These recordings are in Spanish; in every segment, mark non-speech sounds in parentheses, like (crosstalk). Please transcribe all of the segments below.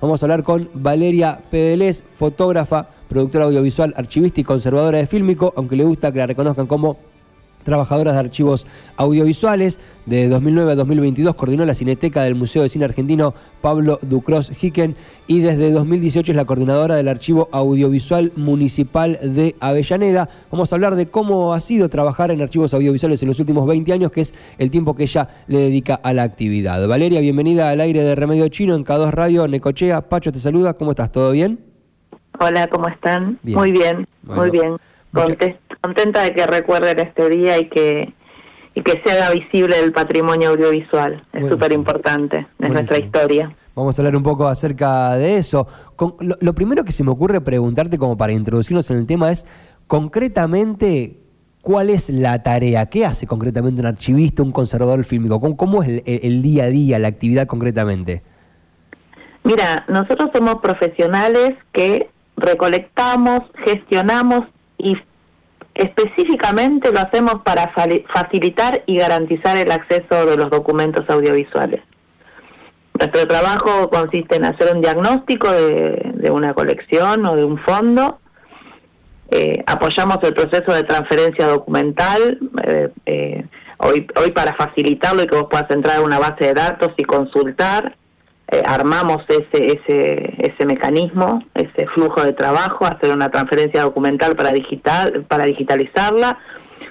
Vamos a hablar con Valeria Pedelés, fotógrafa, productora audiovisual, archivista y conservadora de Fílmico, aunque le gusta que la reconozcan como trabajadoras de archivos audiovisuales. De 2009 a 2022 coordinó la Cineteca del Museo de Cine Argentino Pablo Ducros Hicken y desde 2018 es la coordinadora del Archivo Audiovisual Municipal de Avellaneda. Vamos a hablar de cómo ha sido trabajar en archivos audiovisuales en los últimos 20 años, que es el tiempo que ella le dedica a la actividad. Valeria, bienvenida al aire de Remedio Chino en K2 Radio Necochea. Pacho te saluda, ¿cómo estás? ¿Todo bien? Hola, ¿cómo están? Muy bien, muy bien contenta de que recuerden este día y que y que se haga visible el patrimonio audiovisual. Es súper importante, es nuestra historia. Vamos a hablar un poco acerca de eso. lo, primero que se me ocurre preguntarte como para introducirnos en el tema es, concretamente, ¿cuál es la tarea? ¿Qué hace concretamente un archivista, un conservador fílmico? ¿Cómo, es el día a día, la actividad concretamente? Mira, nosotros somos profesionales que recolectamos, gestionamos y específicamente lo hacemos para facilitar y garantizar el acceso de los documentos audiovisuales. Nuestro trabajo consiste en hacer un diagnóstico de, una colección o de un fondo. Eh, apoyamos el proceso de transferencia documental. Eh, eh, hoy, hoy para facilitarlo y que vos puedas entrar a una base de datos y consultar, eh, armamos ese, ese, ese mecanismo, ese flujo de trabajo, hacer una transferencia documental para, digital, para digitalizarla,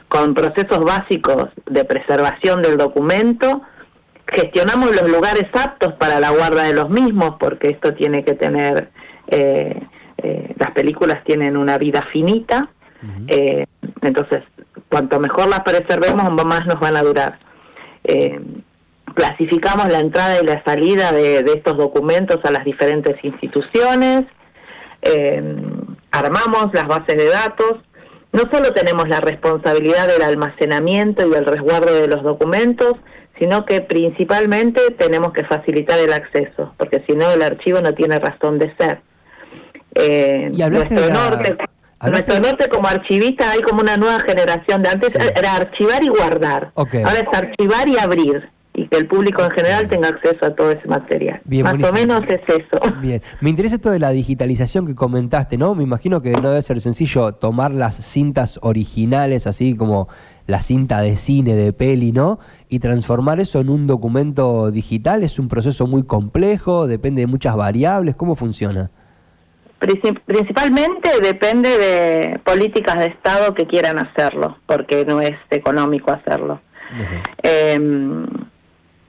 con procesos básicos de preservación del documento, gestionamos los lugares aptos para la guarda de los mismos, porque esto tiene que tener, eh, eh, las películas tienen una vida finita, entonces cuanto mejor las preservemos, más nos van a durar clasificamos la entrada y la salida de, estos documentos a las diferentes instituciones, eh, armamos las bases de datos, no solo tenemos la responsabilidad del almacenamiento y el resguardo de los documentos, sino que principalmente tenemos que facilitar el acceso, porque si no el archivo no tiene razón de ser. Eh, nuestro, norte, nuestro norte como archivista hay como una nueva generación de antes era archivar y guardar, ahora es archivar y abrir y que el público en general tenga acceso a todo ese material. Más o menos es eso. (laughs) Bien, me interesa esto de la digitalización que comentaste, ¿no? Me imagino que no debe ser sencillo tomar las cintas originales, así como la cinta de cine, de peli, ¿no? Y transformar eso en un documento digital. Es un proceso muy complejo, depende de muchas variables. ¿Cómo funciona? Principalmente depende de políticas de Estado que quieran hacerlo, porque no es económico hacerlo.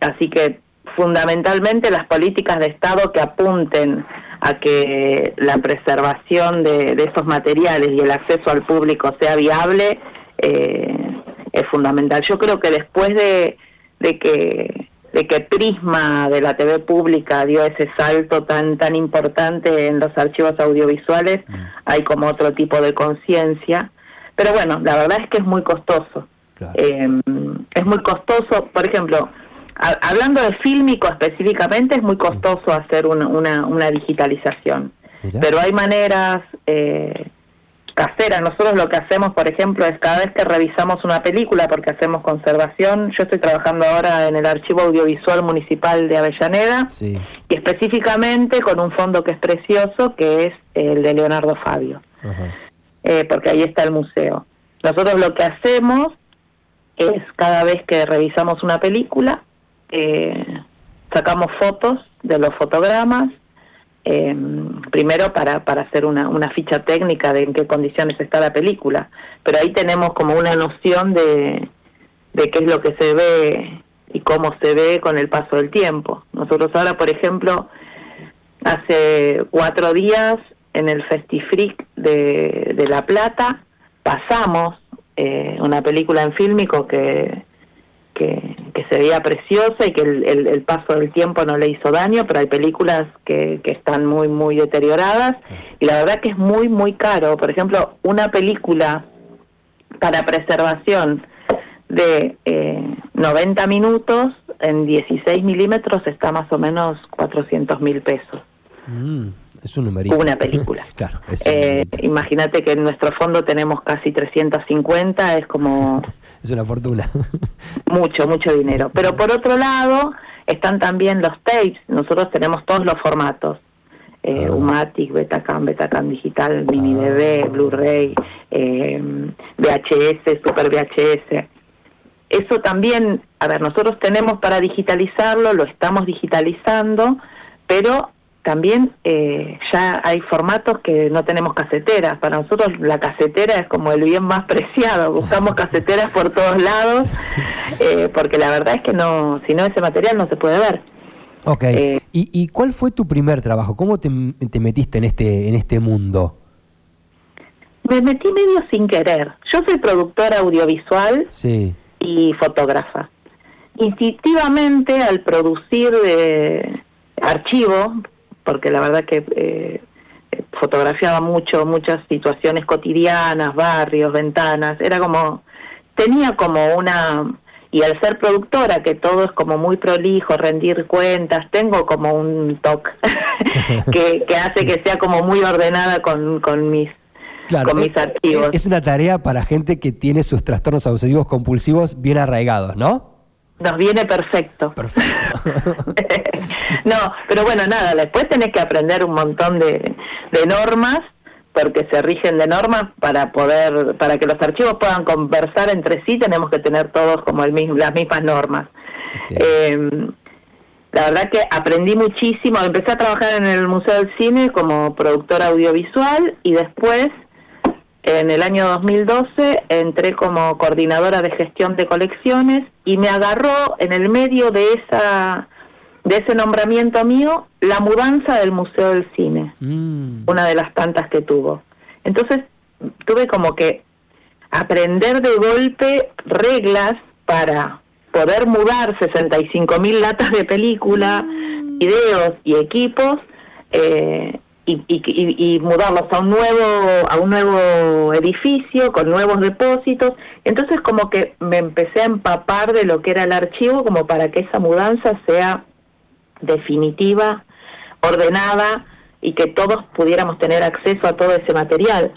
Así que fundamentalmente las políticas de Estado que apunten a que la preservación de, estos materiales y el acceso al público sea viable eh, es fundamental. Yo creo que después de, que de que Prisma de la TV pública dio ese salto tan tan importante en los archivos audiovisuales, mm. hay como otro tipo de conciencia. Pero bueno, la verdad es que es muy costoso. Eh, es muy costoso, por ejemplo, hablando de fílmico específicamente, es muy costoso hacer una, una, digitalización. Pero hay maneras eh, caseras. Nosotros lo que hacemos, por ejemplo, es cada vez que revisamos una película, porque hacemos conservación, yo estoy trabajando ahora en el Archivo Audiovisual Municipal de Avellaneda, y específicamente con un fondo que es precioso, que es el de Leonardo Fabio, eh, porque ahí está el museo. Nosotros lo que hacemos es cada vez que revisamos una película, eh, sacamos fotos de los fotogramas, eh, primero para, para hacer una, una ficha técnica de en qué condiciones está la película, pero ahí tenemos como una noción de, de qué es lo que se ve y cómo se ve con el paso del tiempo. Nosotros ahora, por ejemplo, hace cuatro días en el Festifreak de, de La Plata pasamos eh, una película en fílmico que, que, se veía preciosa y que el, paso del tiempo no le hizo daño, pero hay películas que, que están muy, muy deterioradas y la verdad que es muy, muy caro. Por ejemplo, una película para preservación de eh, 90 minutos en 16 milímetros está más o menos 400 mil pesos. Mm, es un numerito. Una película. (laughs) claro, eh, Imagínate que en nuestro fondo tenemos casi 350, es como... (laughs) es una fortuna. (laughs) mucho, mucho dinero. Pero por otro lado, están también los tapes. Nosotros tenemos todos los formatos. eh, Umatic, Betacam, Betacam Digital, Mini DV, Blu-ray, eh, VHS, Super VHS. Eso también, a ver, nosotros tenemos para digitalizarlo, lo estamos digitalizando, pero también eh, ya hay formatos que no tenemos caseteras. Para nosotros la casetera es como el bien más preciado. Buscamos (laughs) caseteras por todos lados, eh, porque la verdad es que no, si no ese material no se puede ver. Ok. Eh, ¿Y, ¿Y, cuál fue tu primer trabajo? ¿Cómo te, te, metiste en este, en este mundo? Me metí medio sin querer. Yo soy productora audiovisual sí. y fotógrafa. Instintivamente, al producir eh, archivo, porque la verdad que eh, fotografiaba mucho, muchas situaciones cotidianas, barrios, ventanas, era como, tenía como una, y al ser productora, que todo es como muy prolijo, rendir cuentas, tengo como un toque (laughs) que, que, hace que sea como muy ordenada con, con mis Claro, con mis es, archivos. es una tarea para gente que tiene sus trastornos obsesivos compulsivos bien arraigados, ¿no? Nos viene perfecto. Perfecto. (laughs) no, pero bueno, nada, después tenés que aprender un montón de, de, normas, porque se rigen de normas para poder, para que los archivos puedan conversar entre sí, tenemos que tener todos como el mismo, las mismas normas. Okay. Eh, la verdad que aprendí muchísimo, empecé a trabajar en el Museo del Cine como productora audiovisual y después en el año 2012 entré como coordinadora de gestión de colecciones y me agarró en el medio de esa de ese nombramiento mío la mudanza del Museo del Cine, mm. una de las tantas que tuvo. Entonces tuve como que aprender de golpe reglas para poder mudar 65 mil latas de película, mm. videos y equipos eh, y, y, y, mudarlos a un nuevo a un nuevo edificio con nuevos depósitos. Entonces como que me empecé a empapar de lo que era el archivo como para que esa mudanza sea definitiva ordenada y que todos pudiéramos tener acceso a todo ese material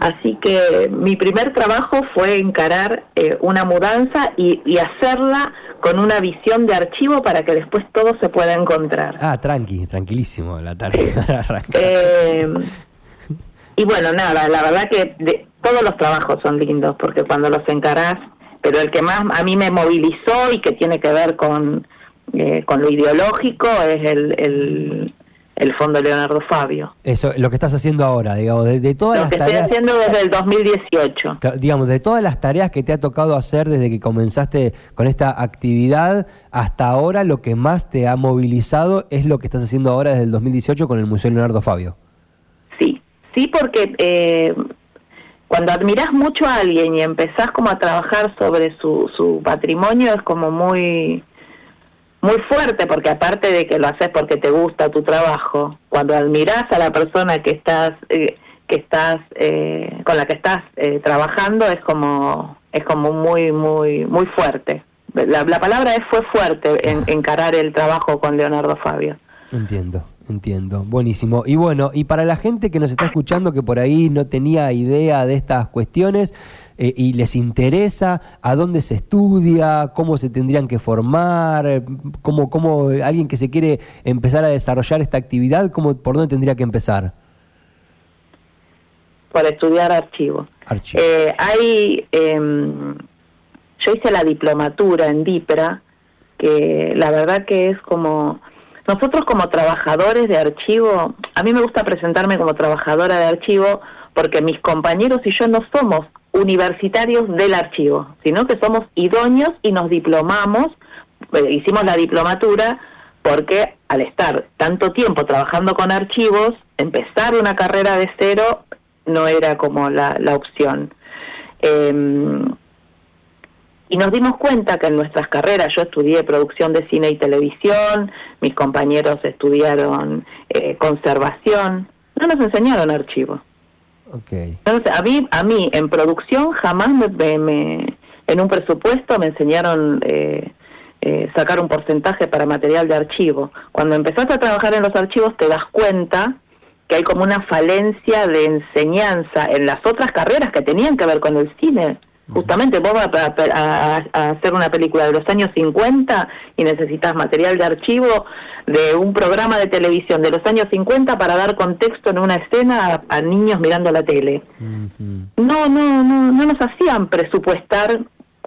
así que mi primer trabajo fue encarar eh, una mudanza y, y hacerla con una visión de archivo para que después todo se pueda encontrar. Ah, tranqui, tranquilísimo la tarea. (laughs) eh, y bueno, nada, la verdad que de, todos los trabajos son lindos porque cuando los encarás, pero el que más a mí me movilizó y que tiene que ver con, eh, con lo ideológico es el, el, el Fondo Leonardo Fabio. Eso, lo que estás haciendo ahora, digamos, de, de todas lo las que tareas. estoy haciendo desde el 2018. Digamos, de todas las tareas que te ha tocado hacer desde que comenzaste con esta actividad hasta ahora, lo que más te ha movilizado es lo que estás haciendo ahora desde el 2018 con el Museo Leonardo Fabio. Sí, sí, porque eh, cuando admirás mucho a alguien y empezás como a trabajar sobre su, su patrimonio, es como muy muy fuerte porque aparte de que lo haces porque te gusta tu trabajo, cuando admiras a la persona que estás eh, que estás eh, con la que estás eh, trabajando es como es como muy muy muy fuerte. La, la palabra es fue fuerte en, (laughs) encarar el trabajo con Leonardo Fabio. Entiendo. Entiendo, buenísimo. Y bueno, y para la gente que nos está escuchando que por ahí no tenía idea de estas cuestiones eh, y les interesa a dónde se estudia, cómo se tendrían que formar, cómo, cómo alguien que se quiere empezar a desarrollar esta actividad, cómo, ¿por dónde tendría que empezar? Por estudiar archivo. archivo. Eh, hay, eh, yo hice la diplomatura en DIPRA, que la verdad que es como nosotros como trabajadores de archivo, a mí me gusta presentarme como trabajadora de archivo porque mis compañeros y yo no somos universitarios del archivo, sino que somos idóneos y nos diplomamos, eh, hicimos la diplomatura porque al estar tanto tiempo trabajando con archivos, empezar una carrera de cero no era como la, la opción. Eh, y nos dimos cuenta que en nuestras carreras, yo estudié producción de cine y televisión, mis compañeros estudiaron eh, conservación, no nos enseñaron archivo. Okay. Entonces, a mí, a mí en producción jamás me, me, me en un presupuesto me enseñaron eh, eh, sacar un porcentaje para material de archivo. Cuando empezaste a trabajar en los archivos te das cuenta que hay como una falencia de enseñanza en las otras carreras que tenían que ver con el cine Justamente vos vas a, hacer una película de los años 50 y necesitas material de archivo de un programa de televisión de los años 50 para dar contexto en una escena a, niños mirando la tele. No, no, no, no nos hacían presupuestar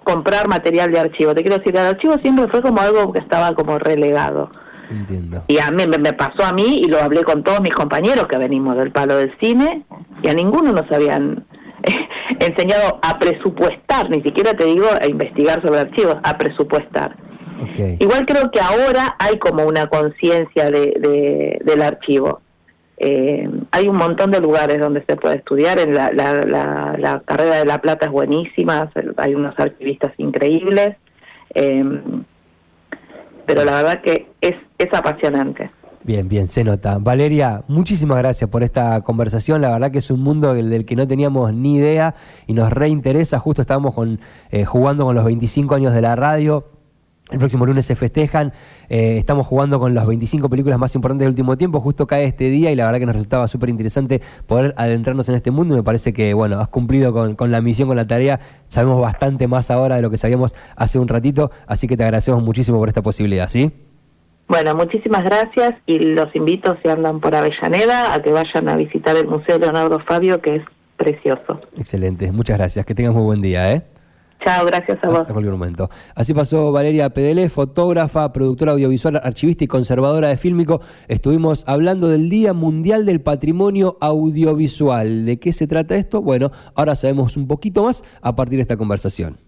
comprar material de archivo. Te quiero decir, el archivo siempre fue como algo que estaba como relegado. Entiendo. Y a mí me, pasó a mí y lo hablé con todos mis compañeros que venimos del palo del cine y a ninguno nos habían (laughs) enseñado a presupuestar, ni siquiera te digo a investigar sobre archivos, a presupuestar. Igual creo que ahora hay como una conciencia de, del archivo. Eh, hay un montón de lugares donde se puede estudiar, en la, la, carrera de La Plata es buenísima, hay unos archivistas increíbles, eh, pero la verdad que es, es apasionante. Bien, bien, se nota. Valeria, muchísimas gracias por esta conversación. La verdad que es un mundo del, que no teníamos ni idea y nos reinteresa. Justo estábamos con, eh, jugando con los 25 años de la radio. El próximo lunes se festejan. Eh, estamos jugando con las 25 películas más importantes del último tiempo. Justo cae este día y la verdad que nos resultaba súper interesante poder adentrarnos en este mundo. Me parece que, bueno, has cumplido con, con, la misión, con la tarea. Sabemos bastante más ahora de lo que sabíamos hace un ratito. Así que te agradecemos muchísimo por esta posibilidad, ¿sí? Bueno, muchísimas gracias y los invito, si andan por Avellaneda, a que vayan a visitar el Museo Leonardo Fabio, que es precioso. Excelente, muchas gracias. Que tengas muy buen día, ¿eh? Chao, gracias a vos. Hasta cualquier momento. Así pasó Valeria Pedele, fotógrafa, productora audiovisual, archivista y conservadora de Fílmico. Estuvimos hablando del Día Mundial del Patrimonio Audiovisual. ¿De qué se trata esto? Bueno, ahora sabemos un poquito más a partir de esta conversación.